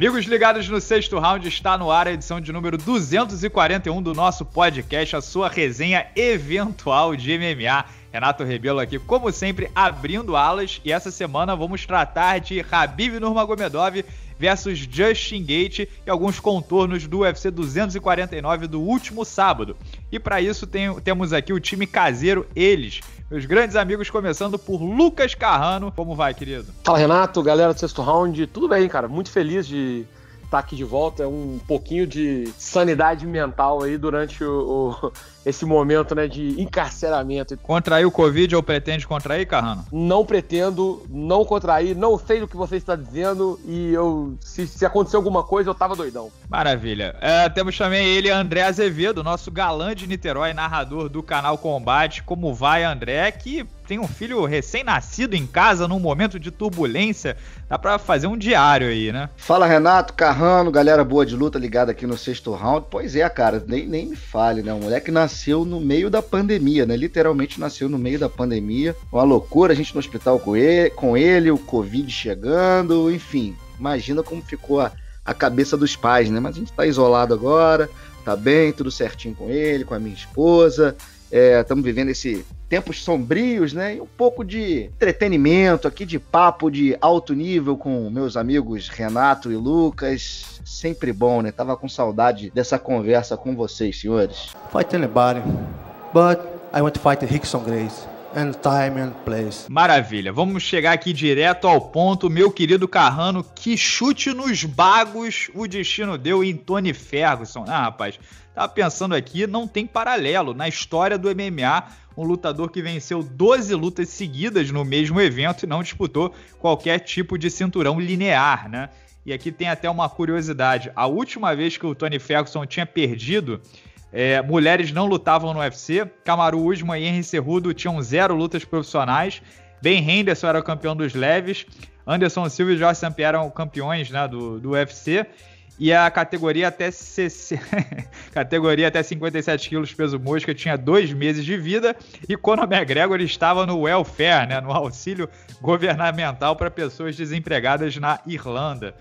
Amigos ligados no sexto round, está no ar a edição de número 241 do nosso podcast, a sua resenha eventual de MMA. Renato Rebelo aqui, como sempre, abrindo alas. E essa semana vamos tratar de Habib Nurmagomedov versus Justin Gate e alguns contornos do UFC 249 do último sábado. E para isso tem, temos aqui o time caseiro, eles, meus grandes amigos, começando por Lucas Carrano. Como vai, querido? Fala, Renato, galera do sexto round. Tudo bem, cara? Muito feliz de estar aqui de volta. É um pouquinho de sanidade mental aí durante o, o esse momento né, de encarceramento. Contrair o Covid ou pretende contrair, Carrano? Não pretendo, não contrair, não sei do que você está dizendo e eu, se, se acontecer alguma coisa, eu tava doidão. Maravilha. É, temos também ele, André Azevedo, nosso galã de Niterói, narrador do canal Combate. Como vai, André? Que tem um filho recém-nascido em casa num momento de turbulência. Dá pra fazer um diário aí, né? Fala, Renato, Carrano, galera boa de luta ligada aqui no sexto round. Pois é, cara, nem, nem me fale, né? O moleque nasceu nasceu no meio da pandemia, né? Literalmente nasceu no meio da pandemia. Uma loucura, a gente no hospital com ele, com ele o Covid chegando, enfim. Imagina como ficou a, a cabeça dos pais, né? Mas a gente tá isolado agora, tá bem, tudo certinho com ele, com a minha esposa. Estamos é, vivendo esse tempos sombrios, né? E um pouco de entretenimento aqui, de papo de alto nível com meus amigos Renato e Lucas. Sempre bom, né? Tava com saudade dessa conversa com vocês, senhores. Fight anybody, but I want to fight Rickson Grace. And time and place. Maravilha, vamos chegar aqui direto ao ponto, meu querido Carrano. Que chute nos bagos o destino deu em Tony Ferguson. Ah, rapaz, Tava pensando aqui, não tem paralelo na história do MMA, um lutador que venceu 12 lutas seguidas no mesmo evento e não disputou qualquer tipo de cinturão linear, né? E aqui tem até uma curiosidade: a última vez que o Tony Ferguson tinha perdido, é, mulheres não lutavam no UFC. Kamaru Usman e Henry Cerrudo tinham zero lutas profissionais. Ben Henderson era o campeão dos leves. Anderson Silva e Jorge St. Pierre eram campeões né, do, do UFC. E a categoria até, CC... categoria até 57 quilos peso mosca tinha dois meses de vida e Conor McGregor estava no welfare, né, no auxílio governamental para pessoas desempregadas na Irlanda.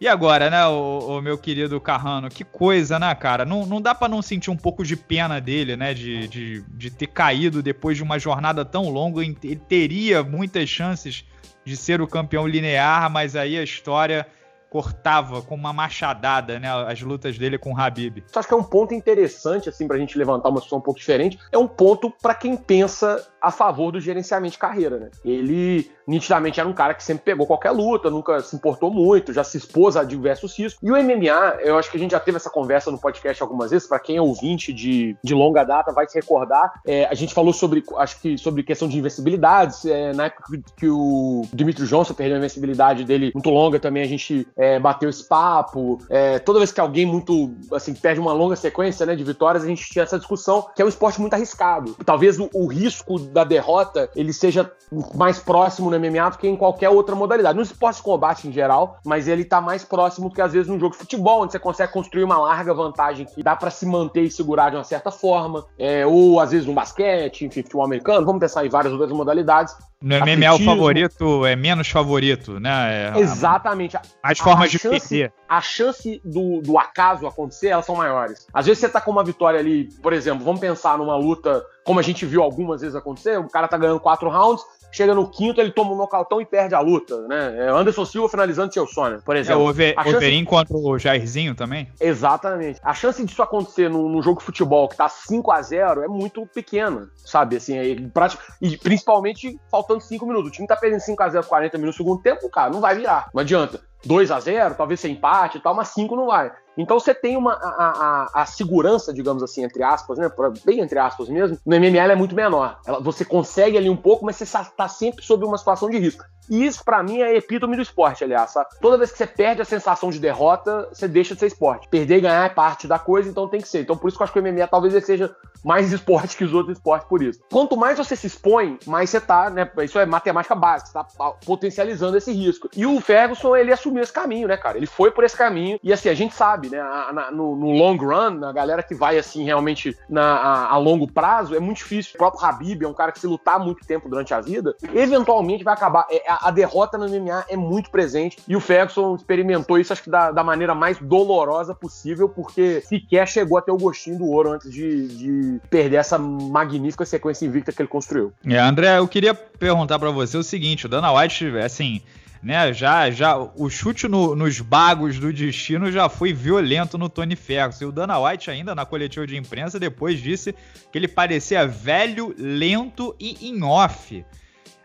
E agora, né, o, o, meu querido Carrano, que coisa, né, cara? Não, não dá para não sentir um pouco de pena dele, né, de, de, de ter caído depois de uma jornada tão longa. Ele teria muitas chances de ser o campeão linear, mas aí a história cortava com uma machadada, né, as lutas dele com o Habib. Acho que é um ponto interessante, assim, pra gente levantar uma situação um pouco diferente. É um ponto para quem pensa a favor do gerenciamento de carreira, né? Ele nitidamente era um cara que sempre pegou qualquer luta, nunca se importou muito, já se expôs a diversos riscos. E o MMA, eu acho que a gente já teve essa conversa no podcast algumas vezes, para quem é ouvinte de, de longa data vai se recordar. É, a gente falou sobre, acho que sobre questão de invencibilidades, é, na época que o Dimitri Johnson perdeu a invencibilidade dele muito longa também, a gente é, bateu esse papo. É, toda vez que alguém muito, assim, perde uma longa sequência, né, de vitórias, a gente tinha essa discussão, que é um esporte muito arriscado. Talvez o, o risco da derrota ele seja mais próximo no MMA do que em qualquer outra modalidade. No esporte de combate em geral, mas ele tá mais próximo do que às vezes num jogo de futebol, onde você consegue construir uma larga vantagem que dá para se manter e segurar de uma certa forma, é, ou às vezes no basquete, enfim, futebol americano, vamos pensar em várias outras modalidades. No MMA o favorito é menos favorito, né? É, Exatamente. As formas de perder. A chance do, do acaso acontecer, elas são maiores. Às vezes você tá com uma vitória ali, por exemplo, vamos pensar numa luta como a gente viu algumas vezes acontecer, o cara tá ganhando quatro rounds, chega no quinto, ele toma um nocautão e perde a luta, né? É Anderson Silva finalizando seu sonho, por exemplo. É, o Over. Overin contra o Jairzinho também? Exatamente. A chance disso acontecer num, num jogo de futebol que tá 5 a 0 é muito pequena, sabe? Assim, é, e principalmente faltando 5 minutos. O time tá perdendo 5 a 0 40 minutos no segundo tempo, cara, não vai virar. Não adianta. 2 a 0 talvez sem empate e tal, mas 5 não vai. Então você tem uma a, a, a, segurança, digamos assim, entre aspas, né? Bem entre aspas mesmo, no MML é muito menor. Ela, você consegue ali um pouco, mas você está sempre sob uma situação de risco. E isso, para mim, é epítome do esporte, aliás. Sabe? Toda vez que você perde a sensação de derrota, você deixa de ser esporte. Perder e ganhar é parte da coisa, então tem que ser. Então, por isso que eu acho que o MMA talvez seja mais esporte que os outros esportes por isso. Quanto mais você se expõe, mais você tá, né? Isso é matemática básica, você tá potencializando esse risco. E o Ferguson, ele assumiu esse caminho, né, cara? Ele foi por esse caminho. E assim, a gente sabe, né? A, na, no, no, long run, a galera que vai assim realmente na, a, a, longo prazo, é muito difícil. O próprio Habib é um cara que se lutar muito tempo durante a vida, eventualmente vai acabar. É, a, derrota no MMA é muito presente. E o Ferguson experimentou isso, acho que da, da maneira mais dolorosa possível, porque sequer chegou a ter o gostinho do ouro antes de, de perder essa magnífica sequência invicta que ele construiu. É, André, eu queria perguntar para você o seguinte: o Dana White, assim né? Já, já o chute no, nos bagos do destino já foi violento no Tony Ferguson. E o Dana White ainda na coletiva de imprensa depois disse que ele parecia velho, lento e em off.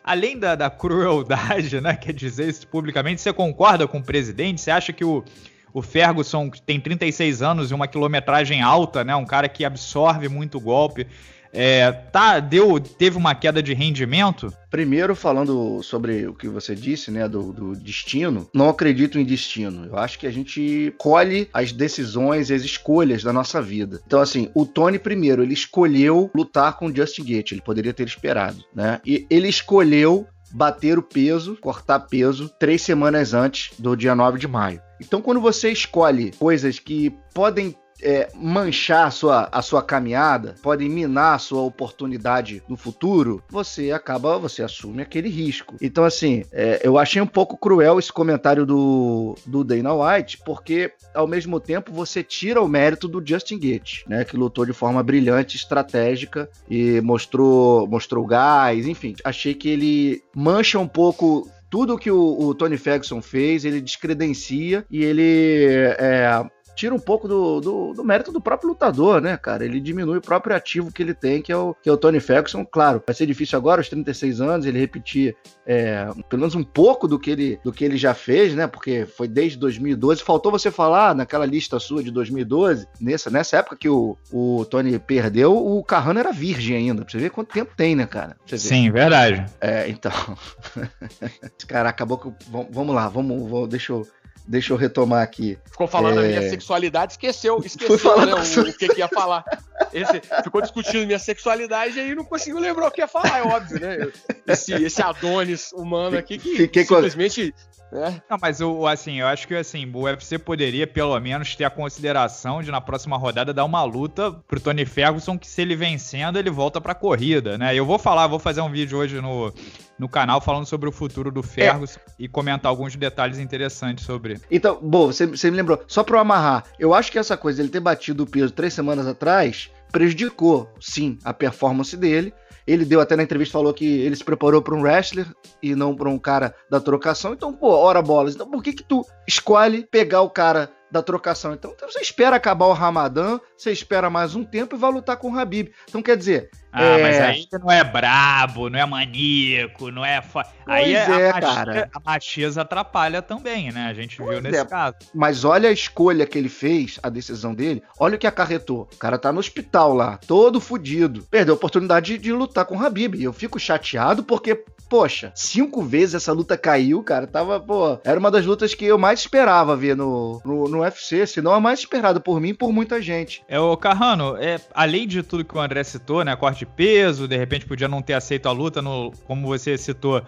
Além da, da crueldade, né? Quer dizer isso publicamente, você concorda com o presidente? Você acha que o, o Ferguson tem 36 anos e uma quilometragem alta, né? Um cara que absorve muito golpe é, tá, deu, teve uma queda de rendimento? Primeiro, falando sobre o que você disse, né, do, do, destino, não acredito em destino. Eu acho que a gente colhe as decisões, as escolhas da nossa vida. Então, assim, o Tony, primeiro, ele escolheu lutar com o Justin Gates, ele poderia ter esperado, né? E ele escolheu bater o peso, cortar peso, três semanas antes do dia 9 de maio. Então, quando você escolhe coisas que podem é, manchar a sua, a sua caminhada, podem minar a sua oportunidade no futuro, você acaba, você assume aquele risco. Então, assim, é, eu achei um pouco cruel esse comentário do, do Dana White, porque ao mesmo tempo você tira o mérito do Justin Gates, né, que lutou de forma brilhante, estratégica e mostrou, mostrou gás, enfim. Achei que ele mancha um pouco tudo que o, o, Tony Ferguson fez, ele descredencia e ele é, tira um pouco do, do, do, mérito do próprio lutador, né, cara? Ele diminui o próprio ativo que ele tem, que é o, que é o Tony Ferguson. Claro, vai ser difícil agora, aos 36 anos, ele repetir é, pelo menos um pouco do que, ele, do que ele já fez, né? Porque foi desde 2012. Faltou você falar naquela lista sua de 2012, nessa, nessa época que o, o Tony perdeu, o Carrano era virgem ainda. Pra você ver quanto tempo tem, né, cara? Sim, verdade. É, então. cara, acabou que. Vamos lá, vamos, vamos deixa eu Deixa eu retomar aqui. Ficou falando é... da minha sexualidade, esqueceu, esqueceu né, o, o, que, que ia falar. Esse, ficou discutindo minha sexualidade e aí não conseguiu lembrar o que ia falar, é óbvio, né? Esse, esse Adonis humano aqui que Fiquei simplesmente é. Não, mas o, assim, eu acho que assim, o UFC poderia pelo menos ter a consideração de na próxima rodada dar uma luta pro Tony Ferguson que se ele vencendo, ele volta pra corrida, né? Eu vou falar, vou fazer um vídeo hoje no, no canal falando sobre o futuro do Ferguson é. e comentar alguns detalhes interessantes sobre. Então, bom, você, você me lembrou, só eu amarrar, eu acho que essa coisa dele ter batido o peso três semanas atrás prejudicou, sim, a performance dele ele deu até na entrevista, falou que ele se preparou para um wrestler e não para um cara da trocação. Então, pô, ora bolas. Então, por que que tu escolhe pegar o cara da trocação. Então, então, você espera acabar o Ramadã, você espera mais um tempo e vai lutar com o Habib. Então quer dizer. Ah, é... mas aí não é brabo, não é maníaco, não é. Fa... aí é, é a, cara. a macheza atrapalha também, né? A gente pois viu nesse é. caso. Mas olha a escolha que ele fez, a decisão dele, olha o que acarretou. O cara tá no hospital lá, todo fudido. Perdeu a oportunidade de, de lutar com o Habib. E eu fico chateado porque poxa, cinco vezes essa luta caiu, cara. Tava, pô, era uma das lutas que eu mais esperava ver no, no, no UFC, se não a mais esperada por mim e por muita gente. É, o Carrano, é, além de tudo que o André citou, né? Corte de peso, de repente podia não ter aceito a luta, no, como você citou,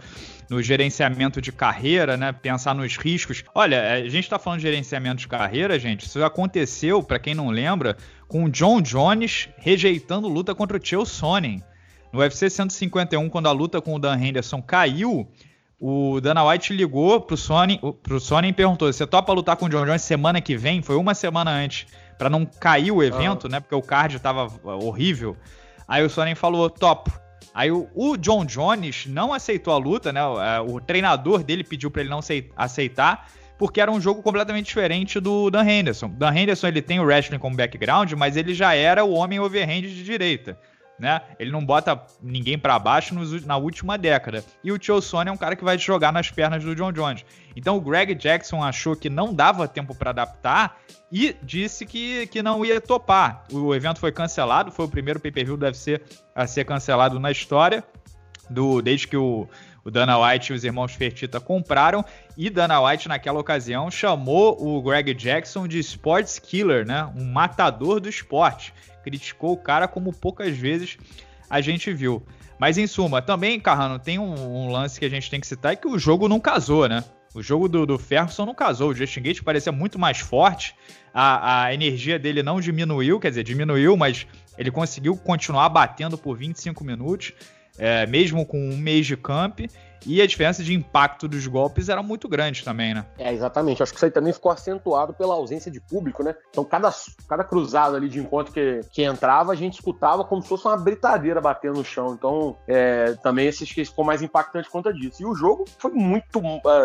no gerenciamento de carreira, né? Pensar nos riscos. Olha, a gente tá falando de gerenciamento de carreira, gente. Isso aconteceu, para quem não lembra, com o John Jones rejeitando luta contra o Chael Sonnen. No UFC 151, quando a luta com o Dan Henderson caiu, o Dana White ligou pro Sony, pro Sony e perguntou: "Você topa lutar com o John Jones semana que vem?" Foi uma semana antes, para não cair o evento, né? Porque o card tava horrível. Aí o Sony falou: "Topo". Aí o, o, John Jones não aceitou a luta, né? O, é, o treinador dele pediu para ele não aceitar, porque era um jogo completamente diferente do Dan Henderson. Dan Henderson ele tem o wrestling como background, mas ele já era o homem overhand de direita né? Ele não bota ninguém para baixo nos, na última década. E o Tio Sony é um cara que vai jogar nas pernas do John Jones. Então o Greg Jackson achou que não dava tempo para adaptar e disse que, que não ia topar. O evento foi cancelado, foi o primeiro pay-per-view a ser cancelado na história, do, desde que o, o Dana White e os irmãos Fertita compraram. E Dana White, naquela ocasião, chamou o Greg Jackson de Sports Killer, né? Um matador do esporte. Criticou o cara como poucas vezes a gente viu. Mas em suma, também, Carrano, tem um, um, lance que a gente tem que citar é que o jogo não casou, né? O jogo do, do Ferguson não casou. O Justin Gate parecia muito mais forte. A, a energia dele não diminuiu, quer dizer, diminuiu, mas ele conseguiu continuar batendo por 25 minutos, é, mesmo com um mês de camp. E a diferença de impacto dos golpes era muito grande também, né? É, exatamente. Acho que isso aí também ficou acentuado pela ausência de público, né? Então, cada, cada cruzado ali de encontro que, que entrava, a gente escutava como se fosse uma britadeira batendo no chão. Então, é, também esse ficou mais impactante conta disso. E o jogo foi muito,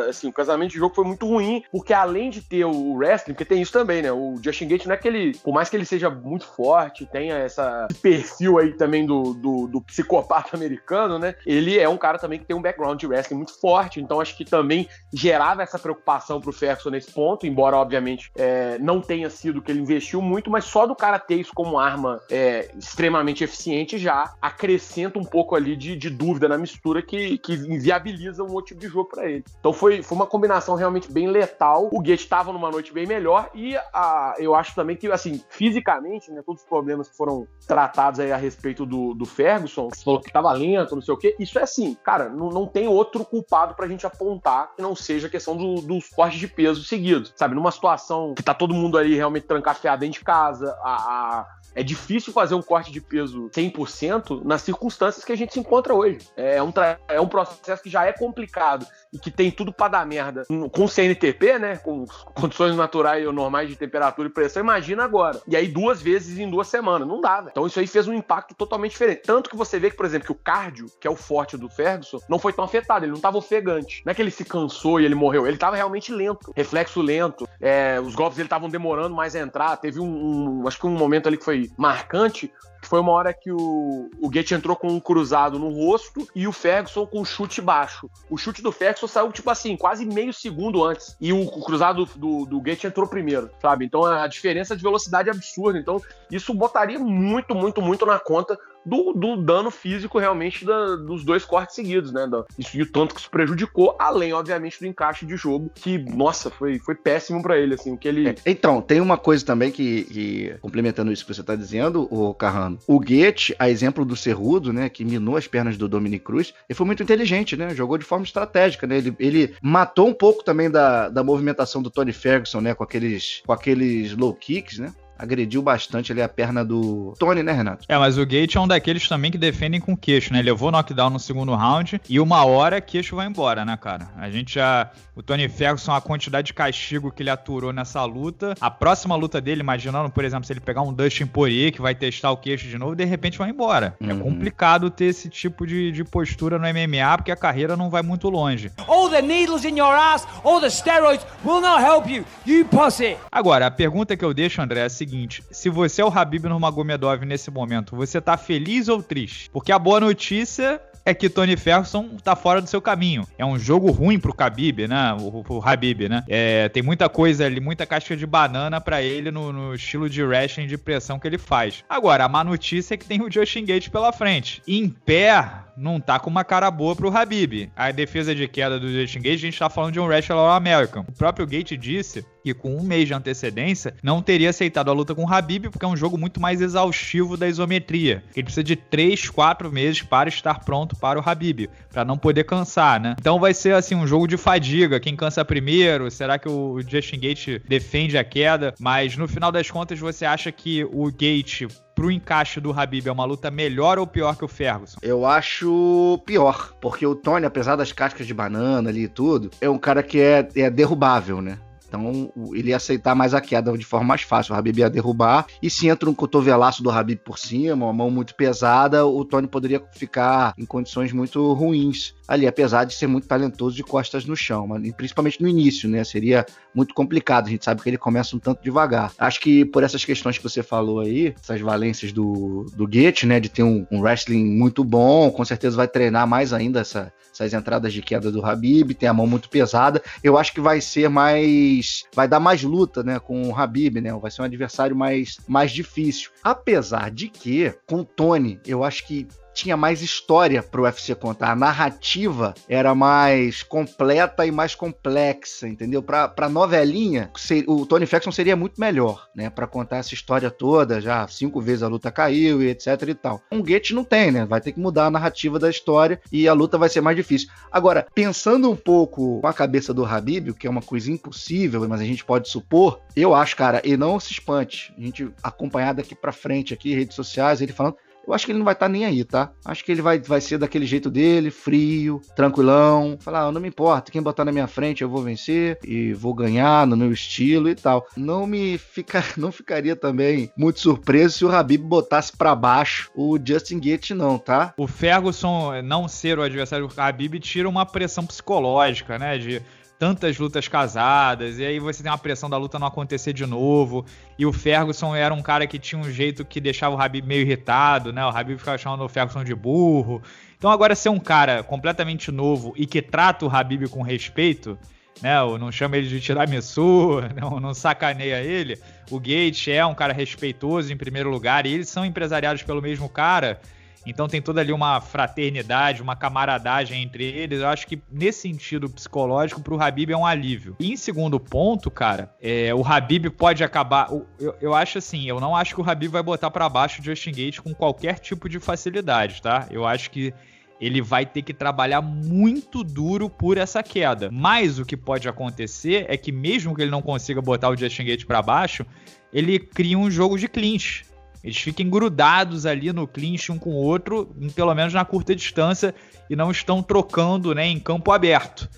assim, o casamento de jogo foi muito ruim, porque além de ter o wrestling, porque tem isso também, né? O Justin Gate não é que ele, por mais que ele seja muito forte, tenha essa perfil aí também do, do, do psicopata americano, né? Ele é um cara também que tem um background de wrestling muito forte, então acho que também gerava essa preocupação pro Ferguson nesse ponto, embora obviamente é, não tenha sido que ele investiu muito, mas só do cara ter isso como arma é, extremamente eficiente já acrescenta um pouco ali de, de dúvida na mistura que, que inviabiliza um outro tipo de jogo para ele. Então foi, foi uma combinação realmente bem letal. O Guedes estava numa noite bem melhor e a, eu acho também que, assim, fisicamente, né, todos os problemas que foram tratados aí a respeito do, do Ferguson, que falou que estava lento, não sei o quê, isso é assim, cara, não, não tem outro culpado pra gente apontar que não seja a questão do, dos cortes de peso seguidos, sabe? Numa situação que tá todo mundo ali realmente trancafiado dentro de casa, a, a é difícil fazer um corte de peso 100% nas circunstâncias que a gente se encontra hoje. É um, é um processo que já é complicado e que tem tudo para dar merda com CNTP, né? Com condições naturais ou normais de temperatura e pressão. Imagina agora. E aí duas vezes em duas semanas. Não dá, velho. Então isso aí fez um impacto totalmente diferente. Tanto que você vê que, por exemplo, que o cardio, que é o forte do Ferguson, não foi tão afetado, ele não estava ofegante. Não é que ele se cansou e ele morreu, ele estava realmente lento, reflexo lento, é, os golpes ele estavam demorando mais a entrar. Teve um, um, acho que um momento ali que foi marcante, foi uma hora que o, o Gate entrou com um cruzado no rosto e o Ferguson com um chute baixo. O chute do Ferguson saiu, tipo assim, quase meio segundo antes. E o, o cruzado do, do Gate entrou primeiro, sabe? Então a diferença de velocidade é absurda. Então isso botaria muito, muito, muito na conta do, do dano físico realmente da, dos dois cortes seguidos, né? Isso e o tanto que isso prejudicou, além, obviamente, do encaixe de jogo, que, nossa, foi, foi péssimo para ele, assim, que ele... É, então, tem uma coisa também que, que, complementando isso que você tá dizendo, o Carrano, o Goethe, a exemplo do Cerrudo, né, que minou as pernas do Dominic Cruz, ele foi muito inteligente, né? Jogou de forma estratégica, né? Ele, ele matou um pouco também da, da movimentação do Tony Ferguson, né? Com aqueles, com aqueles low kicks, né? Agrediu bastante ali a perna do Tony, né, Renato? É, mas o Gate é um daqueles também que defendem com queixo, né? Levou knockdown no segundo round e uma hora queixo vai embora, né, cara? A gente já. O Tony Ferguson, a quantidade de castigo que ele aturou nessa luta. A próxima luta dele, imaginando, por exemplo, se ele pegar um Dustin Poirier que vai testar o queixo de novo, de repente vai embora. É uhum. É complicado ter esse tipo de, de postura no MMA porque a carreira não vai muito longe. All the needles in your ass, all the steroids will not help you, you pussy. Agora, a pergunta que eu deixo, André, é seguinte se você é o Habib Nurmagomedov nesse momento, você tá feliz ou triste? Porque a boa notícia é que Tony Ferguson tá fora do seu caminho. É um jogo ruim pro Khabib, né? O, o Habib, né? É, tem muita coisa ali, muita casca de banana para ele no, no, estilo de wrestling de pressão que ele faz. Agora, a má notícia é que tem o Justin Gate pela frente. Em pé, não tá com uma cara boa pro Habib. A defesa de queda do Justin Gate, a gente tá falando de um wrestler American. O próprio Gate disse que com um mês de antecedência não teria aceitado a luta com o Habib porque é um jogo muito mais exaustivo da isometria. Ele precisa de 3, 4 meses para estar pronto para o Habib, para não poder cansar, né? Então vai ser assim um jogo de fadiga, quem cansa primeiro, será que o Justin Gate defende a queda? Mas no final das contas você acha que o Gate pro encaixe do Habib é uma luta melhor ou pior que o Ferguson? Eu acho pior, porque o Tony, apesar das cascas de banana ali e tudo, é um cara que é, é derrubável, né? Então ele ia aceitar mais a queda de forma mais fácil. O Habib ia derrubar. E se entra um cotovelaço do Habib por cima, uma mão muito pesada, o Tony poderia ficar em condições muito ruins ali, apesar de ser muito talentoso de costas no chão, mas principalmente no início, né? Seria muito complicado. A gente sabe que ele começa um tanto devagar. Acho que por essas questões que você falou aí, essas valências do, do Goethe, né? De ter um, um wrestling muito bom, com certeza vai treinar mais ainda essa, essas entradas de queda do Habib, tem a mão muito pesada. Eu acho que vai ser mais. Vai dar mais luta, né? Com o Habib, né? Vai ser um adversário mais, mais difícil. Apesar de que, com o Tony, eu acho que tinha mais história pro UFC contar. A narrativa era mais completa e mais complexa, entendeu? Pra novelinha, o Tony Ferguson seria muito melhor, né? Pra contar essa história toda, já cinco vezes a luta caiu e etc e tal. Um Gates não tem, né? Vai ter que mudar a narrativa da história e a luta vai ser mais difícil. Agora, pensando um pouco com a cabeça do Habib, que é uma coisa impossível, mas a gente pode supor, eu acho, cara, e não se espante, a gente acompanhar daqui pra frente aqui, redes sociais, ele falando eu acho que ele não vai estar tá nem aí, tá? Acho que ele vai, vai ser daquele jeito dele, frio, tranquilão. Falar, ah, não me importa, quem botar na minha frente eu vou vencer e vou ganhar no meu estilo e tal. Não me fica, não ficaria também muito surpreso se o Habib botasse para baixo o Justin Gaethje não, tá? O Ferguson não ser o adversário do Habib tira uma pressão psicológica, né, de tantas lutas casadas, e aí você tem uma pressão da luta não acontecer de novo. E o Ferguson era um cara que tinha um jeito que deixava o Habib meio irritado, né? O Habib ficava chamando o Ferguson de burro. Então agora ser um cara completamente novo e que trata o Habib com respeito, né? Ou não chama ele de tiramisu, não, não sacaneia ele. O Gate é um cara respeitoso em primeiro lugar, e eles são empresariados pelo mesmo cara. Então tem toda ali uma fraternidade, uma camaradagem entre eles. Eu acho que nesse sentido psicológico, pro Habib é um alívio. E em segundo ponto, cara, é, o Habib pode acabar. Eu, eu acho assim, eu não acho que o Habib vai botar para baixo o Justin Gate com qualquer tipo de facilidade, tá? Eu acho que ele vai ter que trabalhar muito duro por essa queda. Mas o que pode acontecer é que mesmo que ele não consiga botar o Justin Gate para baixo, ele cria um jogo de clinch. Eles fiquem grudados ali no clinch um com o outro, pelo menos na curta distância, e não estão trocando né, em campo aberto.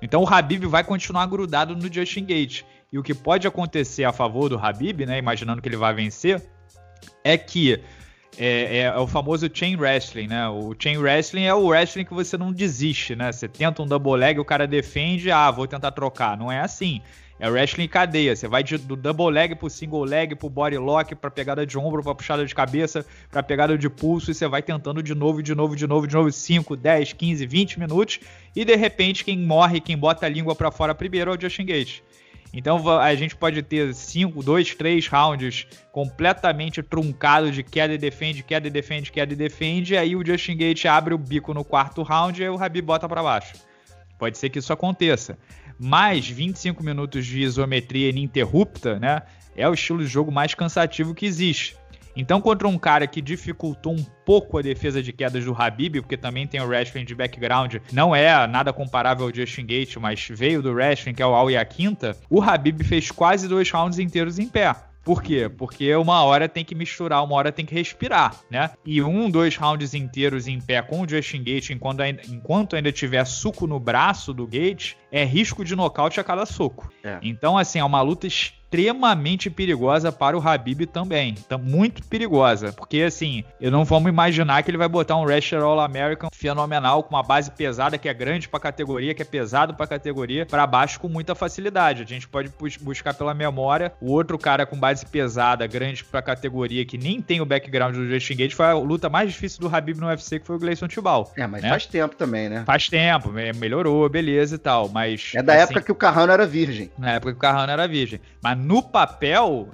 Então o Habib vai continuar grudado no Justin Gate. E o que pode acontecer a favor do Habib, né, imaginando que ele vai vencer, é que é, é, é, o famoso chain wrestling, né? O chain wrestling é o wrestling que você não desiste, né? Você tenta um double leg, o cara defende, ah, vou tentar trocar. Não é assim. É wrestling cadeia. Você vai de, do double leg pro single leg, pro body lock, pra pegada de ombro, pra puxada de cabeça, pra pegada de pulso, e você vai tentando de novo, de novo, de novo, de novo, 5, 10, 15, 20 minutos, e de repente quem morre, quem bota a língua para fora primeiro é o Justin Gate. Então a gente pode ter 5, 2, 3 rounds completamente truncado de queda e defende, queda e defende, queda e defende, e aí o Justin Gate abre o bico no quarto round e o Habib bota para baixo. Pode ser que isso aconteça mais 25 minutos de isometria ininterrupta, né? É o estilo de jogo mais cansativo que existe. Então, contra um cara que dificultou um pouco a defesa de quedas do Habib, porque também tem o wrestling de background, não é nada comparável ao Justin Gate, mas veio do wrestling, que é o Al e a Quinta, o Habib fez quase dois rounds inteiros em pé. Por quê? Porque uma hora tem que misturar, uma hora tem que respirar, né? E um, dois rounds inteiros em pé com o Justin Gate, enquanto ainda, enquanto ainda tiver suco no braço do Gate, é risco de nocaute a cada soco. É. Então, assim, é uma luta extremamente perigosa para o Habib também. Então, muito perigosa. Porque, assim, eu não vamos imaginar que ele vai botar um wrestler All-American fenomenal, com uma base pesada, que é grande para categoria, que é pesado para categoria, para baixo com muita facilidade. A gente pode buscar pela memória. O outro cara com base pesada, grande para categoria, que nem tem o background do Justin Gate, foi a luta mais difícil do Habib no UFC, que foi o Gleison Tibal. É, mas né? faz tempo também, né? Faz tempo, melhorou, beleza e tal. Mas. É da assim, época que o Carrano era virgem. Na época que o Carrano era virgem. Mas no papel,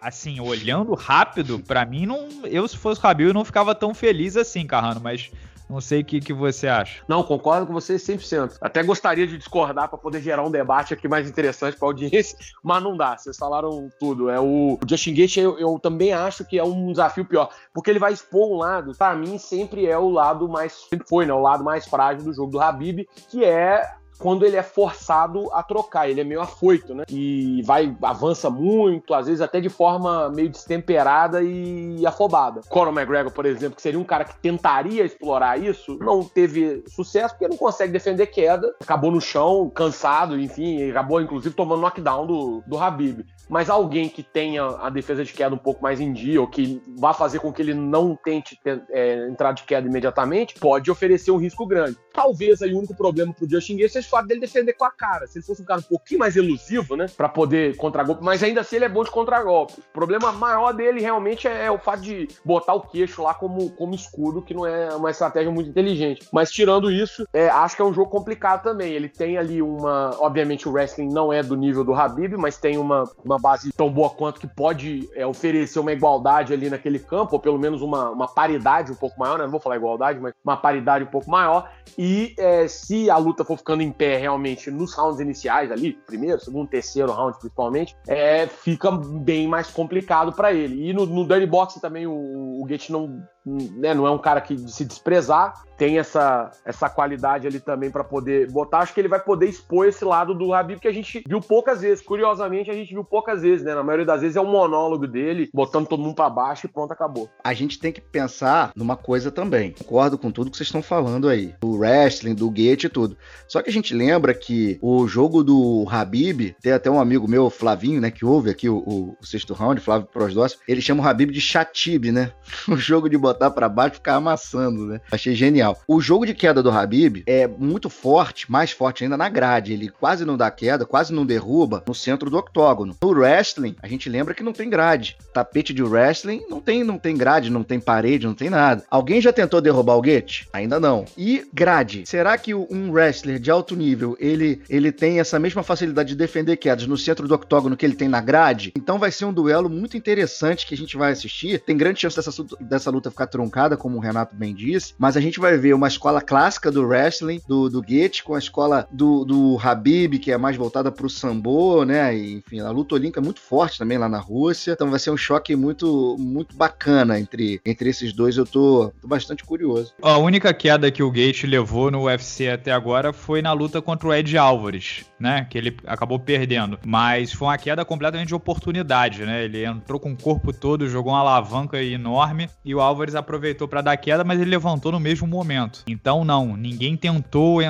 assim, olhando rápido, para mim, não, eu se fosse o Rabil, não ficava tão feliz assim, Carrano, mas não sei o que, que você acha. Não, concordo com você 100%. Até gostaria de discordar para poder gerar um debate aqui mais interessante para audiência, mas não dá. Vocês falaram tudo. É o, o Justin Gate, eu, eu, também acho que é um desafio pior, porque ele vai expor um lado. Para mim, sempre é o lado mais sempre foi, né? O lado mais frágil do jogo do Habib, que é quando ele é forçado a trocar, ele é meio afoito, né? E vai, avança muito, às vezes até de forma meio destemperada e afobada. Conor McGregor, por exemplo, que seria um cara que tentaria explorar isso, não teve sucesso porque não consegue defender queda, acabou no chão, cansado, enfim, acabou inclusive tomando knockdown do, do Habib mas alguém que tenha a defesa de queda um pouco mais em dia, ou que vá fazer com que ele não tente é, entrar de queda imediatamente, pode oferecer um risco grande. Talvez aí o único problema pro Justin Gaethje seja o fato dele defender com a cara. Se ele fosse um cara um pouquinho mais elusivo, né, para poder contragolpe, mas ainda assim ele é bom de contragolpe. O problema maior dele realmente é, é, o fato de botar o queixo lá como, como escudo, que não é uma estratégia muito inteligente. Mas tirando isso, é, acho que é um jogo complicado também. Ele tem ali uma, obviamente o wrestling não é do nível do Habib, mas tem uma, uma base tão boa quanto que pode é, oferecer uma igualdade ali naquele campo, ou pelo menos uma, uma paridade um pouco maior, né? Não vou falar igualdade, mas uma paridade um pouco maior. E é, se a luta for ficando em pé realmente nos rounds iniciais ali, primeiro, segundo, terceiro round principalmente, é, fica bem mais complicado para ele. E no, no Dirty Boxing também o, o Gates não, né, não é um cara que se desprezar, tem essa, essa qualidade ali também para poder botar. Acho que ele vai poder expor esse lado do Habib que a gente viu poucas vezes. Curiosamente, a gente viu poucas vezes, né? Na maioria das vezes é um monólogo dele, botando todo mundo para baixo e pronto, acabou. A gente tem que pensar numa coisa também. Concordo com tudo que vocês estão falando aí, do wrestling, do gate e tudo. Só que a gente lembra que o jogo do Habib, tem até um amigo meu, Flavinho, né, que ouve aqui o, o, o sexto round, Flávio Prosdócio, ele chama o Habib de chatib, né? O jogo de botar para baixo ficar amassando, né? Achei genial. O jogo de queda do Habib é muito forte, mais forte ainda na grade. Ele quase não dá queda, quase não derruba no centro do octógono. No wrestling, a gente lembra que não tem grade. Tapete de wrestling não tem, não tem grade, não tem parede, não tem nada. Alguém já tentou derrubar o Gate? Ainda não. E grade. Será que um wrestler de alto nível, ele, ele tem essa mesma facilidade de defender quedas no centro do octógono que ele tem na grade? Então vai ser um duelo muito interessante que a gente vai assistir. Tem grande chance dessa, dessa luta ficar truncada, como o Renato bem disse, mas a gente vai ver uma escola clássica do wrestling, do, do Goethe, com a escola do, do Habib, que é mais voltada para o sambo, né? E, enfim, a luta olímpica é muito forte também lá na Rússia, então vai ser um choque muito, muito bacana entre, entre esses dois. Eu tô, tô bastante curioso. A única queda que o Gate levou no UFC até agora foi na luta contra o Ed Álvares, né? Que ele acabou perdendo. Mas foi uma queda completamente de oportunidade, né? Ele entrou com o corpo todo, jogou uma alavanca enorme e o Álvares aproveitou para dar queda, mas ele levantou no mesmo momento. Então, não, ninguém tentou,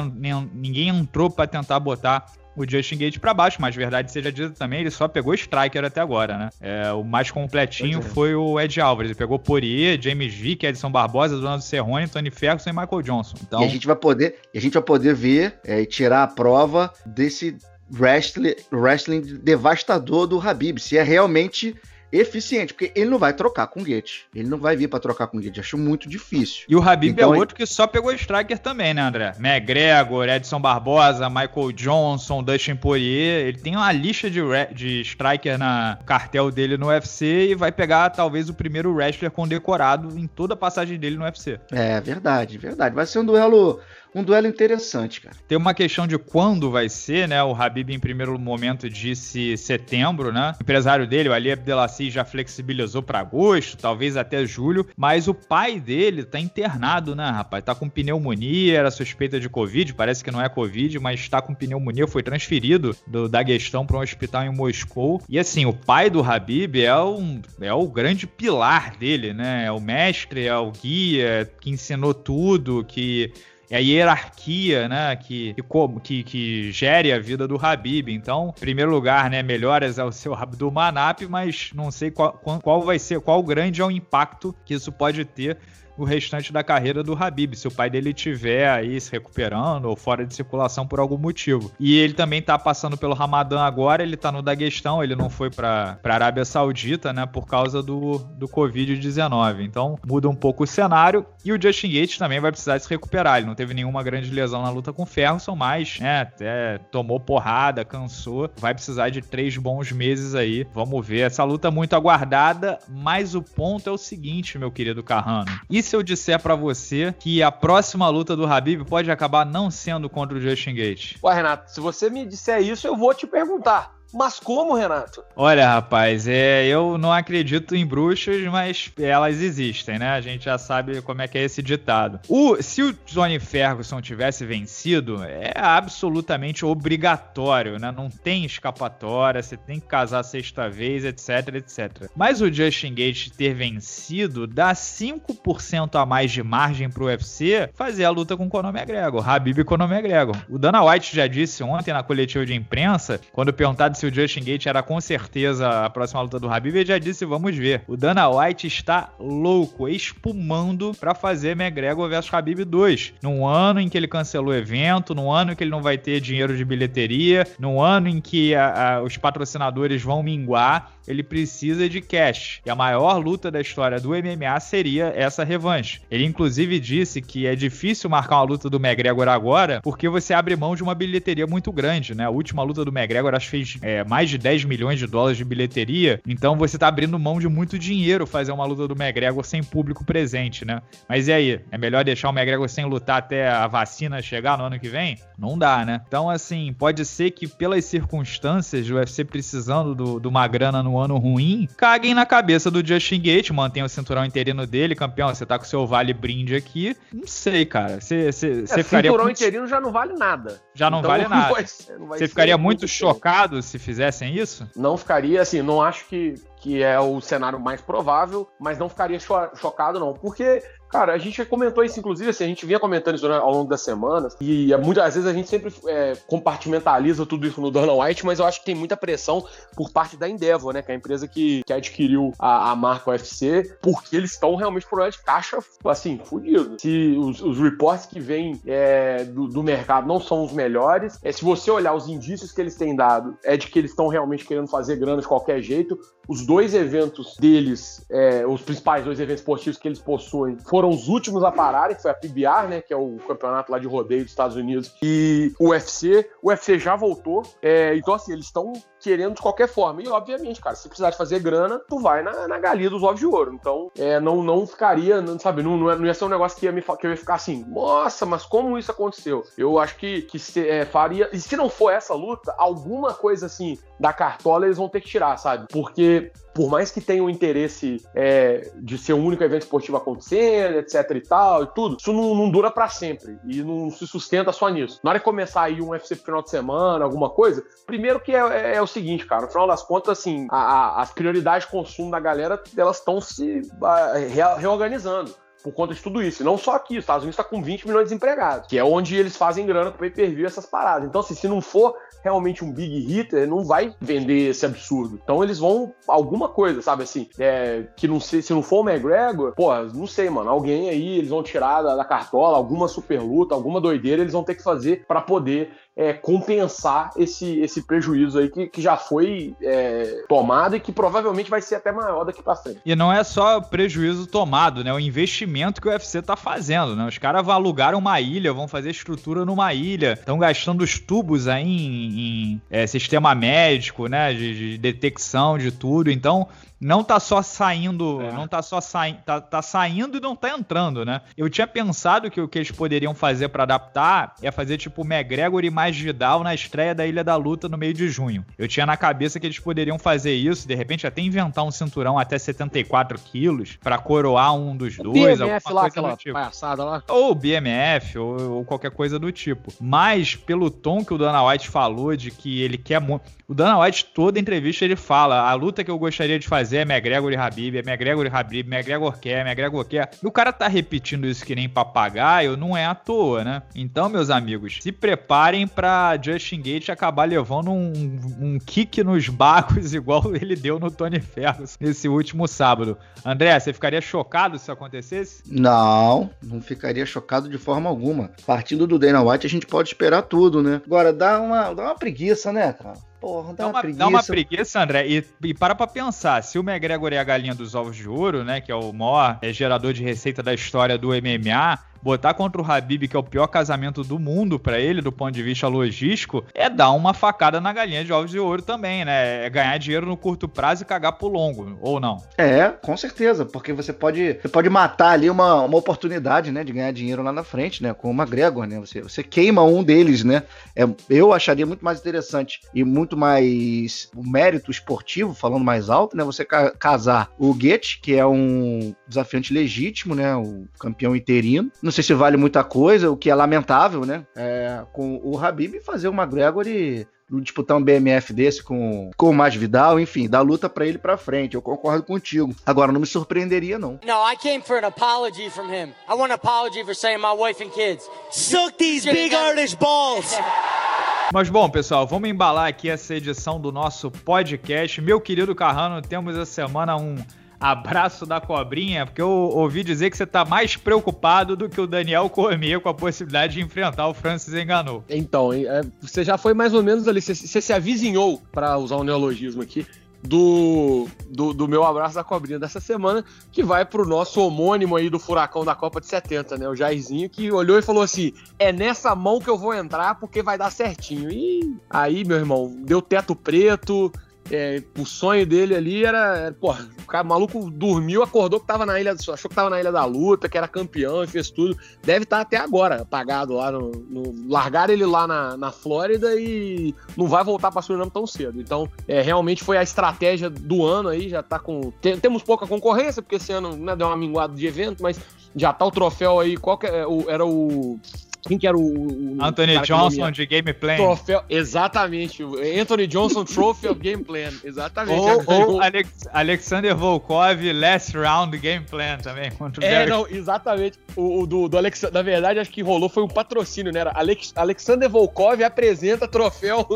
ninguém entrou para tentar botar o Justin Gate para baixo, mas verdade seja dita também, ele só pegou striker até agora, né? É, o mais completinho é. foi o Ed Alvarez. Ele pegou Poirier, James Vick, Edson Barbosa, Donald Cerrone, Tony Ferguson e Michael Johnson. Então... E a gente vai poder, a gente vai poder ver é, e tirar a prova desse wrestling, wrestling devastador do Habib, se é realmente eficiente, porque ele não vai trocar com o Goethe. Ele não vai vir para trocar com o Goethe. Acho muito difícil. E o Habib então, é outro que só pegou striker também, né, André? McGregor, Edson Barbosa, Michael Johnson, Dustin Poirier. Ele tem uma lista de, de striker na cartel dele no UFC e vai pegar talvez o primeiro wrestler condecorado em toda a passagem dele no UFC. É verdade, verdade. Vai ser um duelo um duelo interessante, cara. Tem uma questão de quando vai ser, né? O Habib, em primeiro momento, disse setembro, né? O empresário dele, o Ali Abdelaziz, já flexibilizou para agosto, talvez até julho, mas o pai dele tá internado, né, rapaz? Tá com pneumonia, era suspeita de Covid, parece que não é Covid, mas tá com pneumonia, foi transferido do Daguestão para um hospital em Moscou. E assim, o pai do Habib é, um, é o grande pilar dele, né? É o mestre, é o guia que ensinou tudo, que é a hierarquia, né, que, que, que, gere a vida do Habib. Então, em primeiro lugar, né, melhoras ao seu Abdul Manap, mas não sei qual, qual vai ser, qual grande é o impacto que isso pode ter o restante da carreira do Habib, se o pai dele estiver aí se recuperando ou fora de circulação por algum motivo. E ele também tá passando pelo Ramadã agora, ele tá no Daguestão, ele não foi pra Arábia Saudita, né, por causa do, do Covid-19. Então muda um pouco o cenário e o Justin Gates também vai precisar se recuperar. Ele não teve nenhuma grande lesão na luta com o Ferguson, mas, né, até tomou porrada, cansou, vai precisar de três bons meses aí. Vamos ver. Essa luta muito aguardada, mas o ponto é o seguinte, meu querido Carrano. E se eu disser para você que a próxima luta do Habib pode acabar não sendo contra o Justin Gate? Ué, Renato, se você me disser isso, eu vou te perguntar. Mas como, Renato? Olha, rapaz, é, eu não acredito em bruxas, mas elas existem, né? A gente já sabe como é que é esse ditado. O, se o Johnny Ferguson tivesse vencido, é absolutamente obrigatório, né? Não tem escapatória, você tem que casar sexta vez, etc, etc. Mas o Justin Gate ter vencido dá 5% a mais de margem pro UFC fazer a luta com o Conor McGregor, Habib e Conor McGregor. O Dana White já disse ontem na coletiva de imprensa, quando perguntado perguntado se o Justin Gate era com certeza a próxima luta do Habib, ele já disse, vamos ver. O Dana White está louco, espumando para fazer McGregor versus Habib 2. Num ano em que ele cancelou o evento, num ano em que ele não vai ter dinheiro de bilheteria, num ano em que a, a, os patrocinadores vão minguar, ele precisa de cash. E a maior luta da história do MMA seria essa revanche. Ele inclusive disse que é difícil marcar uma luta do McGregor agora, porque você abre mão de uma bilheteria muito grande, né? A última luta do McGregor acho que fez é, mais de 10 milhões de dólares de bilheteria, então você tá abrindo mão de muito dinheiro fazer uma luta do McGregor sem público presente, né? Mas e aí? É melhor deixar o McGregor sem lutar até a vacina chegar no ano que vem? Não dá, né? Então, assim, pode ser que pelas circunstâncias do UFC precisando do, de uma grana no ano ruim, caguem na cabeça do Justin Gate, mantenha o cinturão interino dele, campeão, você tá com o seu vale brinde aqui. Não sei, cara. Você, é, ficaria. cinturão muito... interino já não vale nada. Já não então, vale nada. Não vai, não vai você ficaria muito chocado se fizessem isso? Não ficaria, assim, não acho que que é o cenário mais provável, mas não ficaria cho chocado, não. Porque Cara, a gente comentou isso, inclusive, assim, a gente vinha comentando isso ao longo das semanas, e é muitas vezes a gente sempre é, compartimentaliza tudo isso no Dana White, mas eu acho que tem muita pressão por parte da Endeavor, né? Que é a empresa que, que adquiriu a, a marca UFC, porque eles estão realmente por problema de caixa, assim, fudido. Se os, os reports que vêm é, do, do, mercado não são os melhores, é, se você olhar os indícios que eles têm dado, é de que eles estão realmente querendo fazer grana de qualquer jeito. Os dois eventos deles, é, os principais dois eventos esportivos que eles possuem, foram os últimos a pararem, que foi a PBR, né, que é o campeonato lá de rodeio dos Estados Unidos, e o UFC. O UFC já voltou, é, então assim, eles estão querendo de qualquer forma. E, obviamente, cara, se precisar de fazer grana, tu vai na, na galinha dos ovos de ouro. Então, é, não, não ficaria, não, sabe, não, não, ia ser um negócio que ia, me, que eu ia ficar assim, nossa, mas como isso aconteceu? Eu acho que, que se, é, faria. E se não for essa luta, alguma coisa assim da cartola eles vão ter que tirar, sabe? Porque por mais que tenha o interesse é, de ser o único evento esportivo acontecendo, etc e tal, e tudo, isso não, não dura para sempre e não se sustenta só nisso. Na hora de começar aí um UFC final de semana, alguma coisa, primeiro que é, é, é o seguinte, cara, no final das contas, assim, a, a, as prioridades de consumo da galera, elas estão se a, reorganizando por conta de tudo isso. E não só aqui, os Estados Unidos está com 20 milhões de empregados, que é onde eles fazem grana com pay-per-view essas paradas. Então, assim, se não for realmente um big hitter, não vai vender esse absurdo. Então, eles vão alguma coisa, sabe assim, é, que não sei, se não for o McGregor, pô, não sei, mano, alguém aí eles vão tirar da, da cartola, alguma super luta, alguma doideira eles vão ter que fazer para poder é, compensar esse, esse prejuízo aí que, que já foi é, tomado e que provavelmente vai ser até maior daqui para frente. E não é só prejuízo tomado, né? O investimento que o UFC tá fazendo, né? Os caras alugaram uma ilha, vão fazer estrutura numa ilha, estão gastando os tubos aí em, em é, sistema médico, né? De, de detecção de tudo. Então, não tá só saindo, é. não tá só saindo, tá, tá, saindo e não tá entrando, né? Eu tinha pensado que o que eles poderiam fazer para adaptar é fazer tipo McGregor e mais Vidal na estreia da Ilha da Luta no meio de junho. Eu tinha na cabeça que eles poderiam fazer isso, de repente até inventar um cinturão até 74 quilos para coroar um dos o dois, BMF lá, aquela tipo. palhaçada lá. Ou BMF, ou, ou, qualquer coisa do tipo. Mas pelo tom que o Dana White falou de que ele quer muito. O Dana White, toda entrevista, ele fala: a luta que eu gostaria de fazer fazer é McGregor e Habib, é McGregor e Habib, McGregor quer, McGregor quer. E o cara tá repetindo isso que nem papagaio, não é à toa, né? Então, meus amigos, se preparem pra Justin Gate acabar levando um, um kick nos bagos igual ele deu no Tony Ferguson nesse último sábado. André, você ficaria chocado se isso acontecesse? Não, não ficaria chocado de forma alguma. Partindo do Dana White, a gente pode esperar tudo, né? Agora, dá uma, dá uma preguiça, né, cara? Porra, dá, dá, uma, preguiça. dá uma preguiça, André. E, e, para pra pensar, se o McGregor é a galinha dos ovos de ouro, né? Que é o maior é, gerador de receita da história do MMA, botar contra o Habib, que é o pior casamento do mundo para ele, do ponto de vista logístico, é dar uma facada na galinha de ovos de ouro também, né? É ganhar dinheiro no curto prazo e cagar pro longo, ou não? É, com certeza, porque você pode, você pode matar ali uma, uma oportunidade, né, de ganhar dinheiro lá na frente, né, com o McGregor, né? Você, você queima um deles, né? É, eu acharia muito mais interessante e muito mais o mérito esportivo, falando mais alto, né? Você ca casar o Goethe, que é um desafiante legítimo, né? O campeão interino. Sei se vale muita coisa, o que é lamentável, né? É, com o Habib fazer o McGregor e disputar um BMF desse com, com o Masvidal, enfim, dar luta para ele para frente. Eu concordo contigo. Agora não me surpreenderia não. No, I came for an apology from him. I want an apology for saying my wife and kids. Suck these big artist balls. Mas bom, pessoal, vamos embalar aqui essa edição do nosso podcast. Meu querido Carrano, temos essa semana um abraço da cobrinha, porque eu ouvi dizer que você está mais preocupado do que o Daniel Cormier com a possibilidade de enfrentar o Francis Enganou. Então, é, você já foi mais ou menos ali, você, você se avizinhou, para usar um neologismo aqui, do, do, do, meu abraço da cobrinha dessa semana, que vai pro nosso homônimo aí do furacão da Copa de 70, né? O Jairzinho, que olhou e falou assim: é nessa mão que eu vou entrar porque vai dar certinho. E aí, meu irmão, deu teto preto, é, o sonho dele ali era, o, cara, o maluco dormiu, acordou que tava na ilha, achou que tava na ilha da luta, que era campeão e fez tudo. Deve estar tá até agora apagado lá no, no largar ele lá na, na Flórida e não vai voltar para Suriname tão cedo. Então, é, realmente foi a estratégia do ano aí, já tá com tem, temos pouca concorrência porque esse ano né, deu uma minguada de evento, mas já tá o troféu aí, qual que é, era o quem que era o. o Anthony Johnson de Game Plan. Troféu, exatamente. Anthony Johnson Trophy of Game Plan. Exatamente. Ou, ou Alex, Alexander Volkov Last Round Game Plan também. é, não, exatamente. O, o do, do Alex, na verdade, acho que rolou foi um patrocínio, né? Era Alex, Alexander Volkov apresenta troféu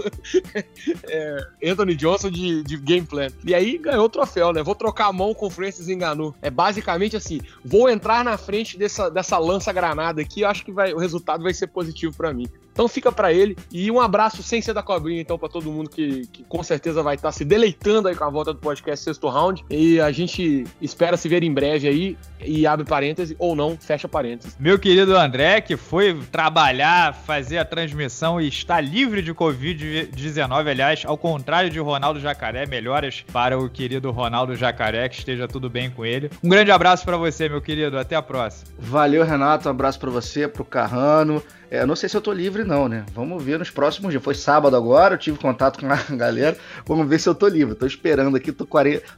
é, Anthony Johnson de, de Game Plan. E aí ganhou o troféu, né? Vou trocar a mão com o Francis Enganou. É basicamente assim: vou entrar na frente dessa, dessa lança-granada aqui. Eu acho que vai, o resultado resultado vai ser positivo para mim. Então fica para ele e um abraço sem ser da cobrinha então para todo mundo que, que, com certeza vai estar tá se deleitando aí com a volta do podcast Sexto Round e a gente espera se ver em breve aí e abre parênteses ou não, fecha parênteses. Meu querido André que foi trabalhar, fazer a transmissão e está livre de Covid-19, aliás, ao contrário de Ronaldo Jacaré, melhoras para o querido Ronaldo Jacaré, que esteja tudo bem com ele. Um grande abraço para você, meu querido, até a próxima. Valeu, Renato, um abraço para você, para o Carrano. É, não sei se eu tô livre, não, né? Vamos ver nos próximos dias. Foi sábado agora, eu tive contato com a galera. Vamos ver se eu tô livre. Tô esperando aqui, tô,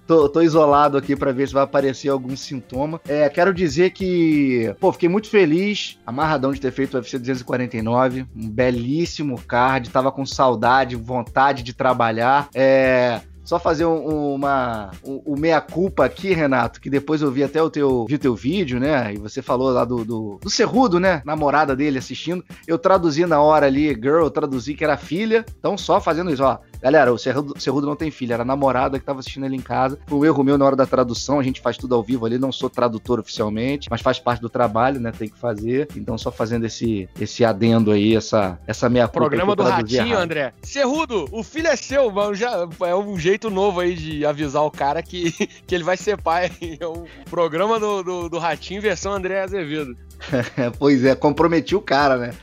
tô, tô isolado aqui para ver se vai aparecer algum sintoma. É, quero dizer que, pô, fiquei muito feliz, amarradão de ter feito o UFC 249. Um belíssimo card. Tava com saudade, vontade de trabalhar. É. Só fazer um, uma o um, um meia-culpa aqui, Renato, que depois eu vi até o teu, vi o teu vídeo, né? E você falou lá do, do, do Cerrudo, né? Namorada dele assistindo. Eu traduzi na hora ali, girl, eu traduzi que era filha. Então, só fazendo isso, ó. Galera, o Cerrudo, Cerrudo não tem filha, era a namorada que tava assistindo ele em casa. Foi um erro meu na hora da tradução, a gente faz tudo ao vivo ali, não sou tradutor oficialmente, mas faz parte do trabalho, né? Tem que fazer. Então, só fazendo esse, esse adendo aí, essa, essa meia culpa. Programa do Ratinho, errado. André. Cerrudo, o filho é seu, mano. Já é um jeito novo aí de avisar o cara que, que ele vai ser pai. É o programa do, do, do Ratinho versão André Azevedo. pois é, comprometi o cara, né?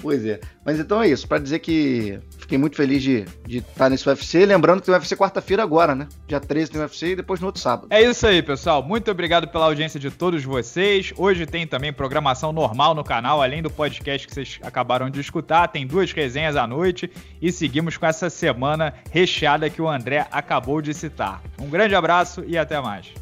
Pois é. Mas então é isso, para dizer que fiquei muito feliz de estar tá nesse UFC. Lembrando que tem UFC quarta-feira agora, né? Dia 13 tem UFC e depois no outro sábado. É isso aí, pessoal. Muito obrigado pela audiência de todos vocês. Hoje tem também programação normal no canal, além do podcast que vocês acabaram de escutar. Tem duas resenhas à noite e seguimos com essa semana recheada que o André acabou de citar. Um grande abraço e até mais.